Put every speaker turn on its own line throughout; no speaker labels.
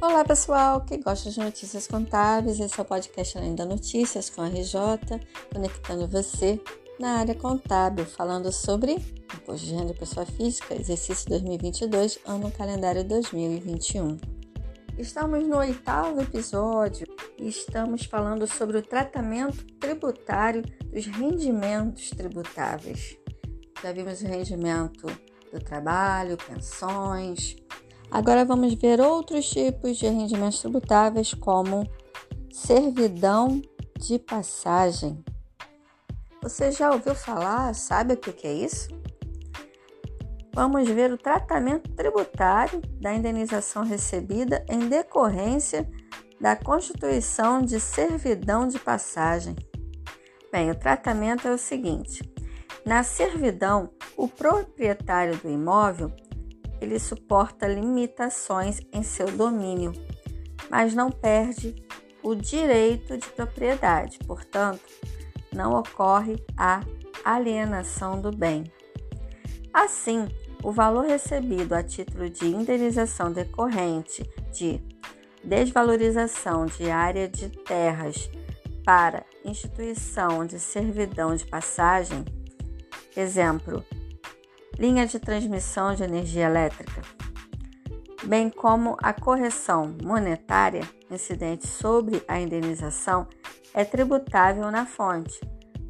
Olá pessoal, que gosta de notícias contábeis, esse é o podcast Além da Notícias com a RJ, conectando você na área contábil, falando sobre imposto de renda pessoa física, exercício 2022, ano calendário 2021. Estamos no oitavo episódio e estamos falando sobre o tratamento tributário dos rendimentos tributáveis. Já vimos o rendimento do trabalho, pensões. Agora vamos ver outros tipos de rendimentos tributáveis, como servidão de passagem. Você já ouviu falar? Sabe o que é isso? Vamos ver o tratamento tributário da indenização recebida em decorrência da constituição de servidão de passagem. Bem, o tratamento é o seguinte: na servidão, o proprietário do imóvel ele suporta limitações em seu domínio, mas não perde o direito de propriedade, portanto, não ocorre a alienação do bem. Assim, o valor recebido a título de indenização decorrente de desvalorização de área de terras para instituição de servidão de passagem Exemplo: linha de transmissão de energia elétrica, bem como a correção monetária incidente sobre a indenização é tributável na fonte,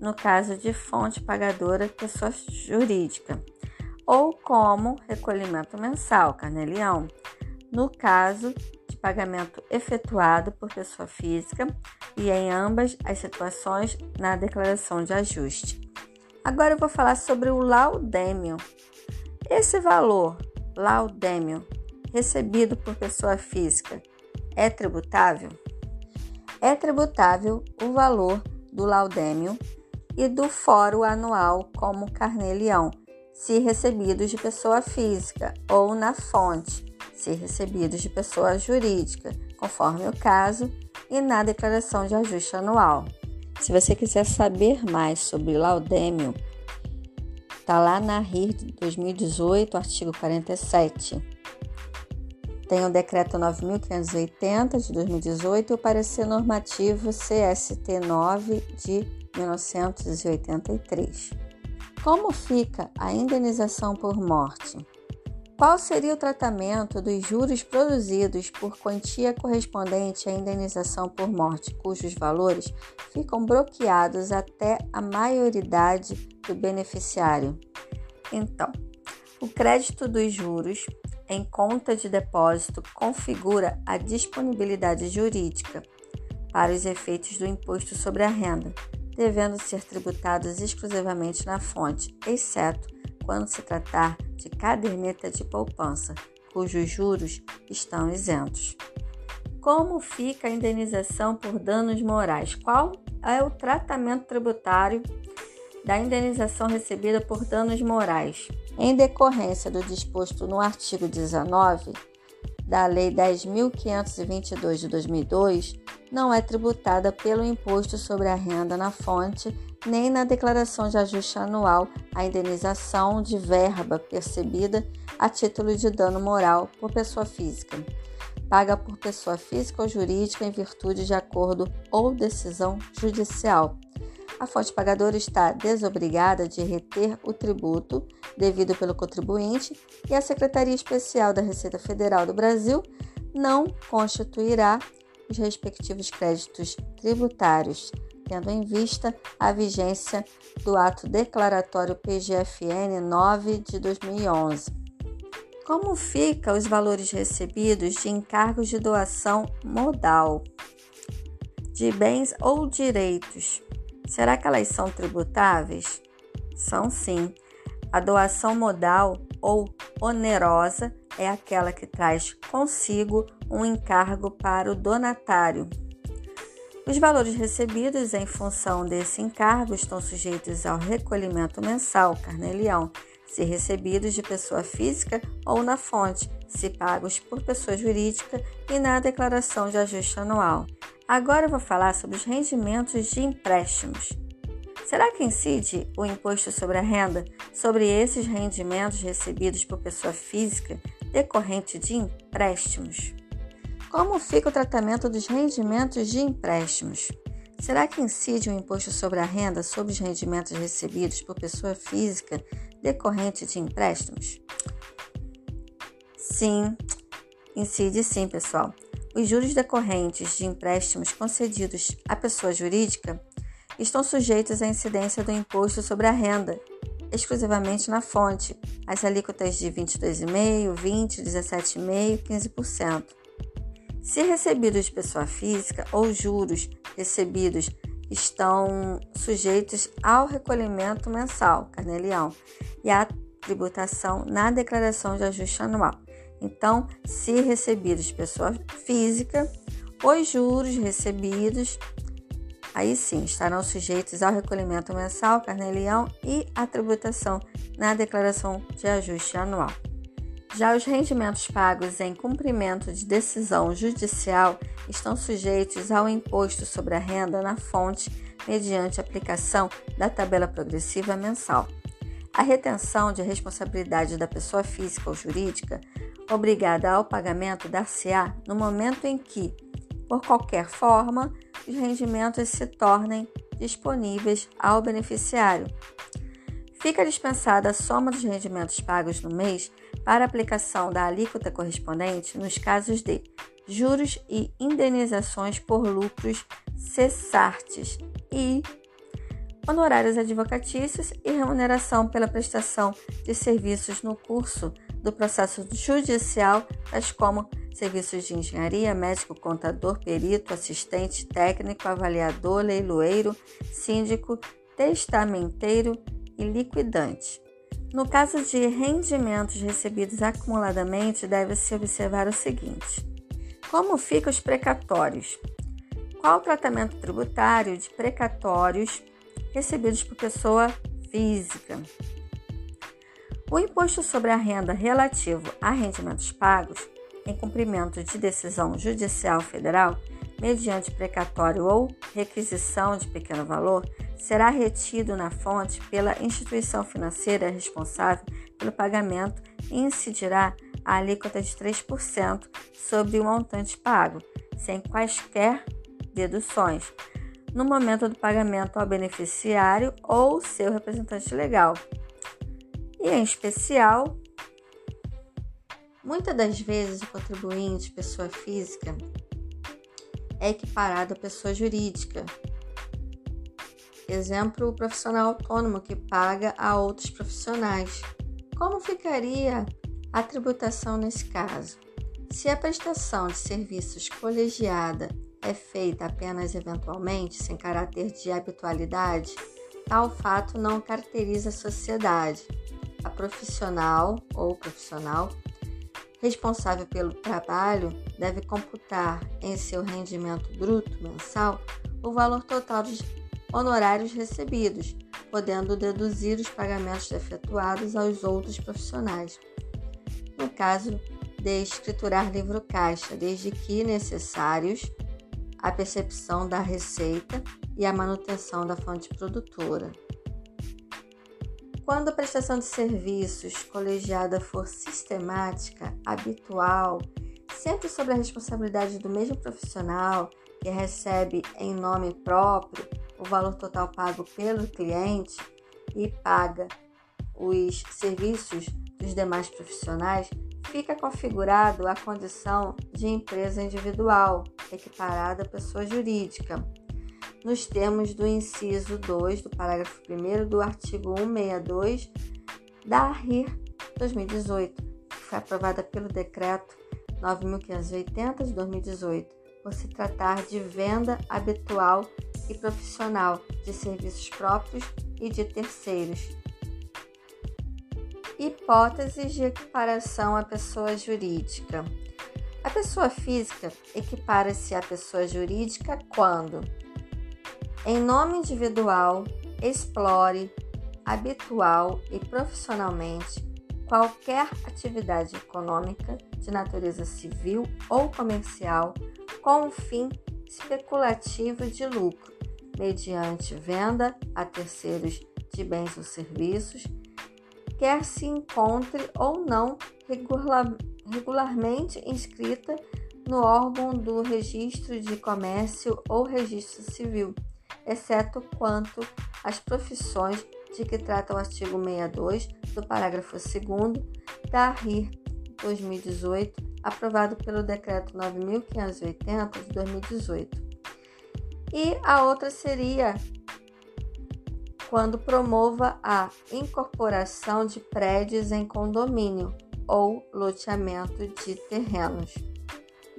no caso de fonte pagadora pessoa jurídica, ou como recolhimento mensal, carnelião, no caso de pagamento efetuado por pessoa física e em ambas as situações na declaração de ajuste. Agora eu vou falar sobre o laudêmio. Esse valor, laudêmio, recebido por pessoa física, é tributável? É tributável o valor do laudêmio e do fórum anual como carnê-leão, se recebidos de pessoa física, ou na fonte, se recebidos de pessoa jurídica, conforme o caso, e na declaração de ajuste anual. Se você quiser saber mais sobre Laudêmio, tá lá na RIR 2018, artigo 47. Tem o decreto 9580 de 2018 e o parecer normativo CST 9 de 1983. Como fica a indenização por morte? Qual seria o tratamento dos juros produzidos por quantia correspondente à indenização por morte, cujos valores ficam bloqueados até a maioridade do beneficiário? Então, o crédito dos juros em conta de depósito configura a disponibilidade jurídica para os efeitos do imposto sobre a renda, devendo ser tributados exclusivamente na fonte, exceto quando se tratar de caderneta de poupança, cujos juros estão isentos. Como fica a indenização por danos morais? Qual é o tratamento tributário da indenização recebida por danos morais? Em decorrência do disposto no artigo 19 da Lei 10.522 de 2002, não é tributada pelo imposto sobre a renda na fonte nem na declaração de ajuste anual a indenização de verba percebida a título de dano moral por pessoa física, paga por pessoa física ou jurídica em virtude de acordo ou decisão judicial. A fonte pagadora está desobrigada de reter o tributo devido pelo contribuinte e a Secretaria Especial da Receita Federal do Brasil não constituirá os respectivos créditos tributários tendo em vista a vigência do ato declaratório PGFN 9 de 2011. Como fica os valores recebidos de encargos de doação modal de bens ou direitos? Será que elas são tributáveis? São sim. A doação modal ou onerosa é aquela que traz consigo um encargo para o donatário os valores recebidos em função desse encargo estão sujeitos ao recolhimento mensal, carnelião, se recebidos de pessoa física ou na fonte, se pagos por pessoa jurídica e na declaração de ajuste anual. Agora eu vou falar sobre os rendimentos de empréstimos. Será que incide o imposto sobre a renda sobre esses rendimentos recebidos por pessoa física decorrente de empréstimos? Como fica o tratamento dos rendimentos de empréstimos? Será que incide o imposto sobre a renda sobre os rendimentos recebidos por pessoa física decorrente de empréstimos? Sim, incide sim, pessoal. Os juros decorrentes de empréstimos concedidos à pessoa jurídica estão sujeitos à incidência do imposto sobre a renda, exclusivamente na fonte, as alíquotas de 22,5%, 20%, 17,5% e 15%. Se recebidos de pessoa física ou juros recebidos estão sujeitos ao recolhimento mensal, carnê-leão, e à tributação na declaração de ajuste anual. Então, se recebidos de pessoa física, os juros recebidos aí sim estarão sujeitos ao recolhimento mensal, carnê-leão e à tributação na declaração de ajuste anual. Já os rendimentos pagos em cumprimento de decisão judicial estão sujeitos ao imposto sobre a renda na fonte mediante aplicação da tabela progressiva mensal. A retenção de responsabilidade da pessoa física ou jurídica obrigada ao pagamento dar-se-á no momento em que, por qualquer forma, os rendimentos se tornem disponíveis ao beneficiário. Fica dispensada a soma dos rendimentos pagos no mês para aplicação da alíquota correspondente nos casos de juros e indenizações por lucros cessartes e honorários advocatícios e remuneração pela prestação de serviços no curso do processo judicial, tais como serviços de engenharia, médico, contador, perito, assistente técnico, avaliador, leiloeiro, síndico, testamenteiro e liquidante. No caso de rendimentos recebidos acumuladamente, deve-se observar o seguinte: como ficam os precatórios? Qual o tratamento tributário de precatórios recebidos por pessoa física? O imposto sobre a renda relativo a rendimentos pagos em cumprimento de decisão judicial federal, mediante precatório ou requisição de pequeno valor, será retido na fonte pela instituição financeira responsável pelo pagamento e incidirá a alíquota de 3% sobre o montante pago, sem quaisquer deduções, no momento do pagamento ao beneficiário ou seu representante legal. E em especial Muitas das vezes o contribuinte, pessoa física, é equiparado à pessoa jurídica. Exemplo, o profissional autônomo que paga a outros profissionais. Como ficaria a tributação nesse caso? Se a prestação de serviços colegiada é feita apenas eventualmente, sem caráter de habitualidade, tal fato não caracteriza a sociedade. A profissional ou profissional responsável pelo trabalho deve computar em seu rendimento bruto mensal o valor total dos honorários recebidos, podendo deduzir os pagamentos efetuados aos outros profissionais. No caso de escriturar livro caixa, desde que necessários a percepção da receita e a manutenção da fonte produtora. Quando a prestação de serviços colegiada for sistemática, habitual, sempre sob a responsabilidade do mesmo profissional que recebe em nome próprio o valor total pago pelo cliente e paga os serviços dos demais profissionais, fica configurado a condição de empresa individual, equiparada à pessoa jurídica nos termos do inciso 2 do parágrafo 1 do artigo 162 da RIR 2018, que foi aprovada pelo decreto 9580 de 2018, por se tratar de venda habitual e profissional de serviços próprios e de terceiros. Hipóteses de equiparação à pessoa jurídica. A pessoa física equipara-se à pessoa jurídica quando em nome individual, explore habitual e profissionalmente qualquer atividade econômica de natureza civil ou comercial com um fim especulativo de lucro, mediante venda a terceiros de bens ou serviços, quer se encontre ou não regular, regularmente inscrita no órgão do registro de comércio ou registro civil, exceto quanto às profissões de que trata o artigo 62 do parágrafo 2 da RIR 2018, aprovado pelo Decreto 9.580 de 2018. E a outra seria quando promova a incorporação de prédios em condomínio ou loteamento de terrenos.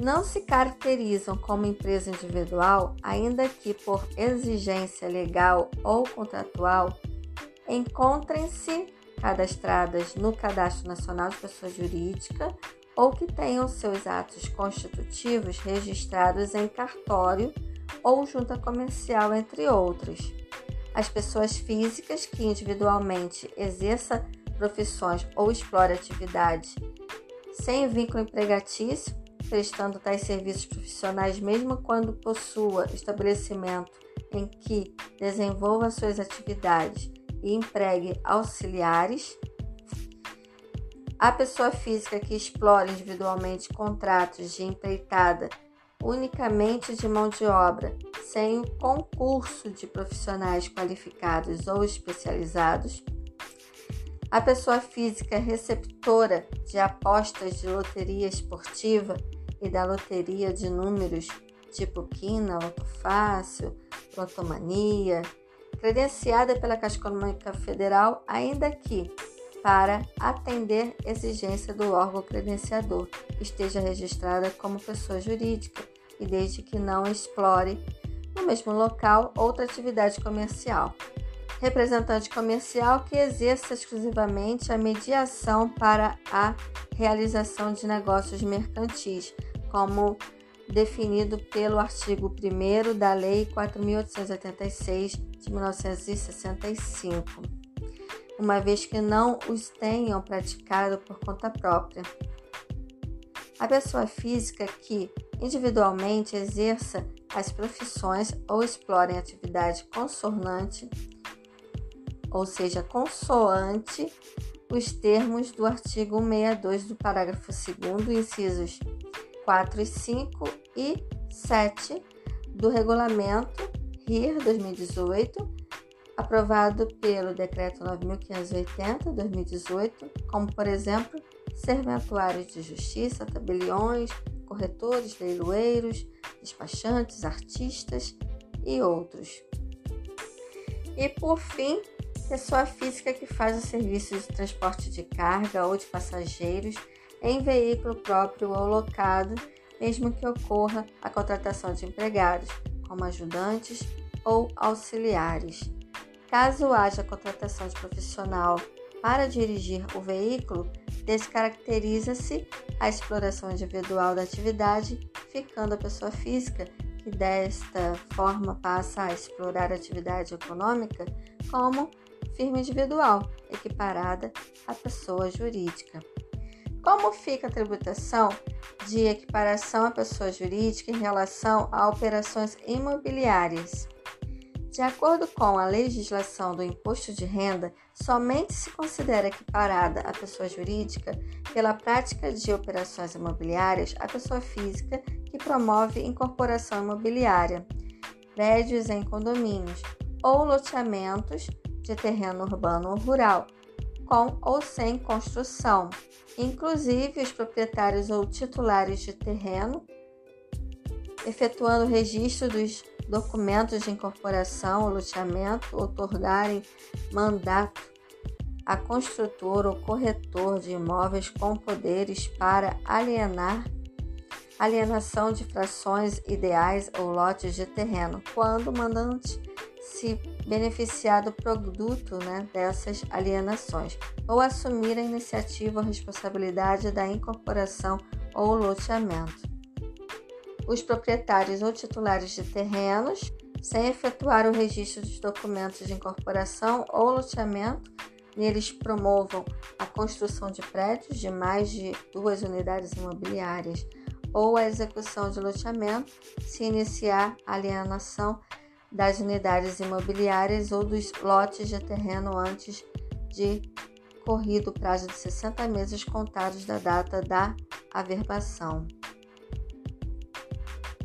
Não se caracterizam como empresa individual, ainda que por exigência legal ou contratual encontrem-se cadastradas no Cadastro Nacional de Pessoa Jurídica ou que tenham seus atos constitutivos registrados em cartório ou junta comercial, entre outros. As pessoas físicas que individualmente exerçam profissões ou explorem atividades sem vínculo empregatício, prestando tais serviços profissionais mesmo quando possua estabelecimento em que desenvolva suas atividades e empregue auxiliares. A pessoa física que explora individualmente contratos de empreitada unicamente de mão de obra, sem o concurso de profissionais qualificados ou especializados. A pessoa física receptora de apostas de loteria esportiva e da loteria de números tipo Quina, Loto Fácil, Lotomania, credenciada pela Caixa Econômica Federal, ainda que para atender exigência do órgão credenciador, esteja registrada como pessoa jurídica e desde que não explore no mesmo local outra atividade comercial. Representante comercial que exerça exclusivamente a mediação para a realização de negócios mercantis, como definido pelo artigo 1 da Lei 4.886 de 1965, uma vez que não os tenham praticado por conta própria. A pessoa física que individualmente exerça as profissões ou explorem atividade consonante, ou seja, consoante os termos do artigo 162 do parágrafo 2 incisos 4 e 5 e 7 do Regulamento RIR 2018, aprovado pelo Decreto 9.580-2018, como, por exemplo, serventuários de justiça, tabeliões, corretores, leiloeiros, despachantes, artistas e outros. E, por fim, pessoa física que faz o serviço de transporte de carga ou de passageiros em veículo próprio ou locado, mesmo que ocorra a contratação de empregados, como ajudantes ou auxiliares. Caso haja contratação de profissional para dirigir o veículo, descaracteriza-se a exploração individual da atividade, ficando a pessoa física, que desta forma passa a explorar a atividade econômica, como firma individual, equiparada à pessoa jurídica. Como fica a tributação de equiparação à pessoa jurídica em relação a operações imobiliárias? De acordo com a legislação do imposto de renda, somente se considera equiparada a pessoa jurídica pela prática de operações imobiliárias a pessoa física que promove incorporação imobiliária, prédios em condomínios ou loteamentos de terreno urbano ou rural, com ou sem construção, inclusive os proprietários ou titulares de terreno, efetuando o registro dos documentos de incorporação ou loteamento, otorgarem mandato a construtor ou corretor de imóveis com poderes para alienar alienação de frações ideais ou lotes de terreno, quando o mandante se beneficiar do produto né, dessas alienações, ou assumir a iniciativa ou responsabilidade da incorporação ou loteamento. Os proprietários ou titulares de terrenos, sem efetuar o registro dos documentos de incorporação ou loteamento, neles promovam a construção de prédios de mais de duas unidades imobiliárias ou a execução de loteamento, se iniciar alienação das unidades imobiliárias ou dos lotes de terreno antes de corrido o prazo de 60 meses contados da data da averbação.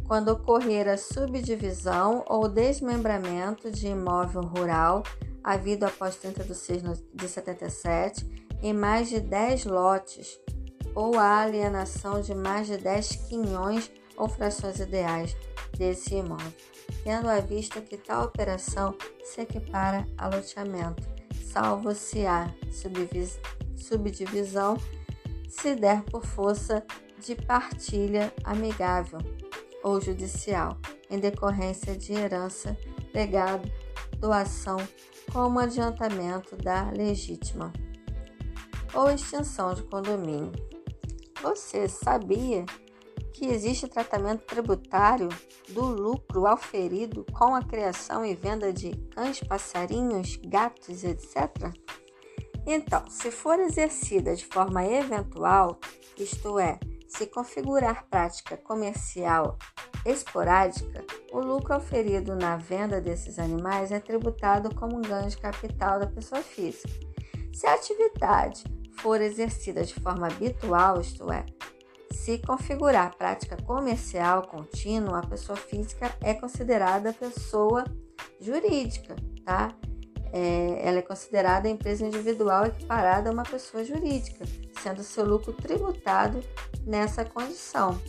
quando ocorrer a subdivisão ou desmembramento de imóvel rural havido após 30 de 6 de 77 em mais de 10 lotes ou a alienação de mais de 10 quinhões ou frações ideais desse imóvel, tendo à vista que tal operação se equipara a loteamento, salvo se a subdivisão se der por força de partilha amigável ou judicial, em decorrência de herança, legado, doação, como adiantamento da legítima ou extinção de condomínio. Você sabia que existe tratamento tributário do lucro auferido com a criação e venda de cães, passarinhos, gatos, etc? Então, se for exercida de forma eventual, isto é, se configurar prática comercial esporádica, o lucro oferido na venda desses animais é tributado como ganho de capital da pessoa física. Se a atividade for exercida de forma habitual, isto é, se configurar prática comercial contínua, a pessoa física é considerada pessoa jurídica, tá? É, ela é considerada empresa individual equiparada a uma pessoa jurídica, sendo seu lucro tributado nessa condição.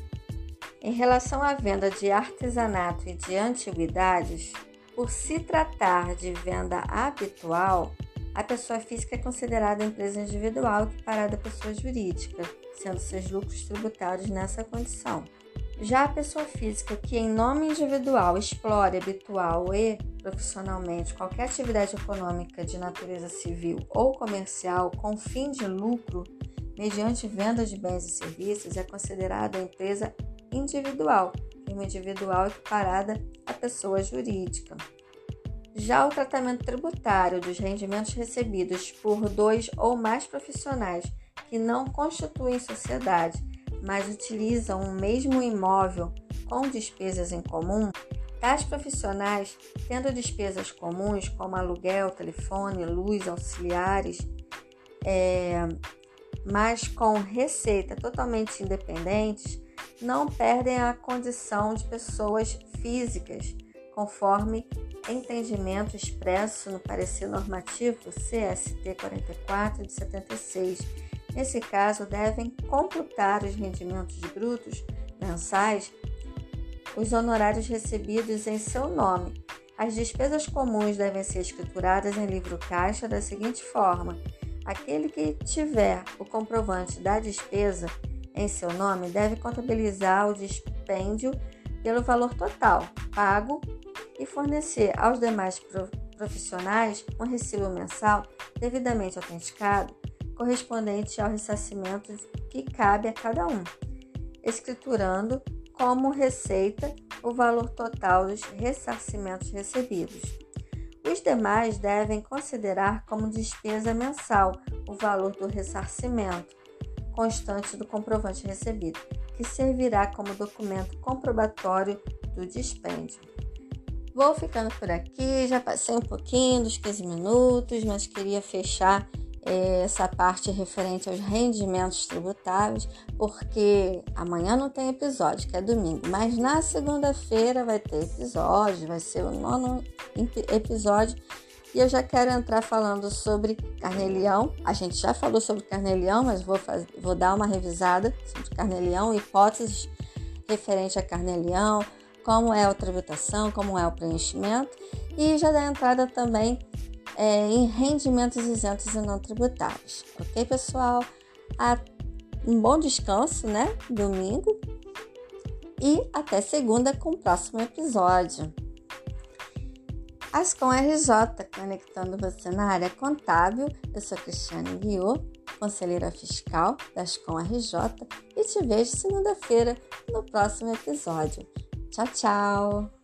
Em relação à venda de artesanato e de antiguidades, por se tratar de venda habitual, a pessoa física é considerada empresa individual equiparada à pessoa jurídica, sendo seus lucros tributados nessa condição. Já a pessoa física que, em nome individual, explore habitual e profissionalmente qualquer atividade econômica de natureza civil ou comercial com fim de lucro mediante venda de bens e serviços é considerada empresa individual, firma individual equiparada à pessoa jurídica. Já o tratamento tributário dos rendimentos recebidos por dois ou mais profissionais que não constituem sociedade, mas utilizam o mesmo imóvel com despesas em comum, tais profissionais, tendo despesas comuns como aluguel, telefone, luz, auxiliares, é, mas com receita totalmente independentes, não perdem a condição de pessoas físicas, conforme entendimento expresso no parecer normativo CST 44 de 76. Nesse caso, devem computar os rendimentos brutos mensais, os honorários recebidos em seu nome. As despesas comuns devem ser escrituradas em livro caixa da seguinte forma: aquele que tiver o comprovante da despesa em seu nome deve contabilizar o dispêndio pelo valor total pago e fornecer aos demais profissionais um recibo mensal devidamente autenticado, correspondente ao ressarcimento que cabe a cada um, escriturando como receita o valor total dos ressarcimentos recebidos. Os demais devem considerar como despesa mensal o valor do ressarcimento constante do comprovante recebido, que servirá como documento comprobatório do dispêndio. Vou ficando por aqui, já passei um pouquinho dos 15 minutos, mas queria fechar é, essa parte referente aos rendimentos tributáveis, porque amanhã não tem episódio, que é domingo, mas na segunda-feira vai ter episódio, vai ser o nono episódio. E eu já quero entrar falando sobre carnelião. A gente já falou sobre carnelião, mas vou, fazer, vou dar uma revisada sobre carnelião, hipóteses referente a carnelião, como é a tributação, como é o preenchimento e já dá entrada também é, em rendimentos isentos e não tributáveis. Ok, pessoal? um bom descanso, né? Domingo. E até segunda com o próximo episódio. Ascom RJ, conectando você na área contábil. Eu sou Cristiane Guiot, conselheira fiscal da Ascom RJ e te vejo segunda-feira no próximo episódio. Tchau, tchau!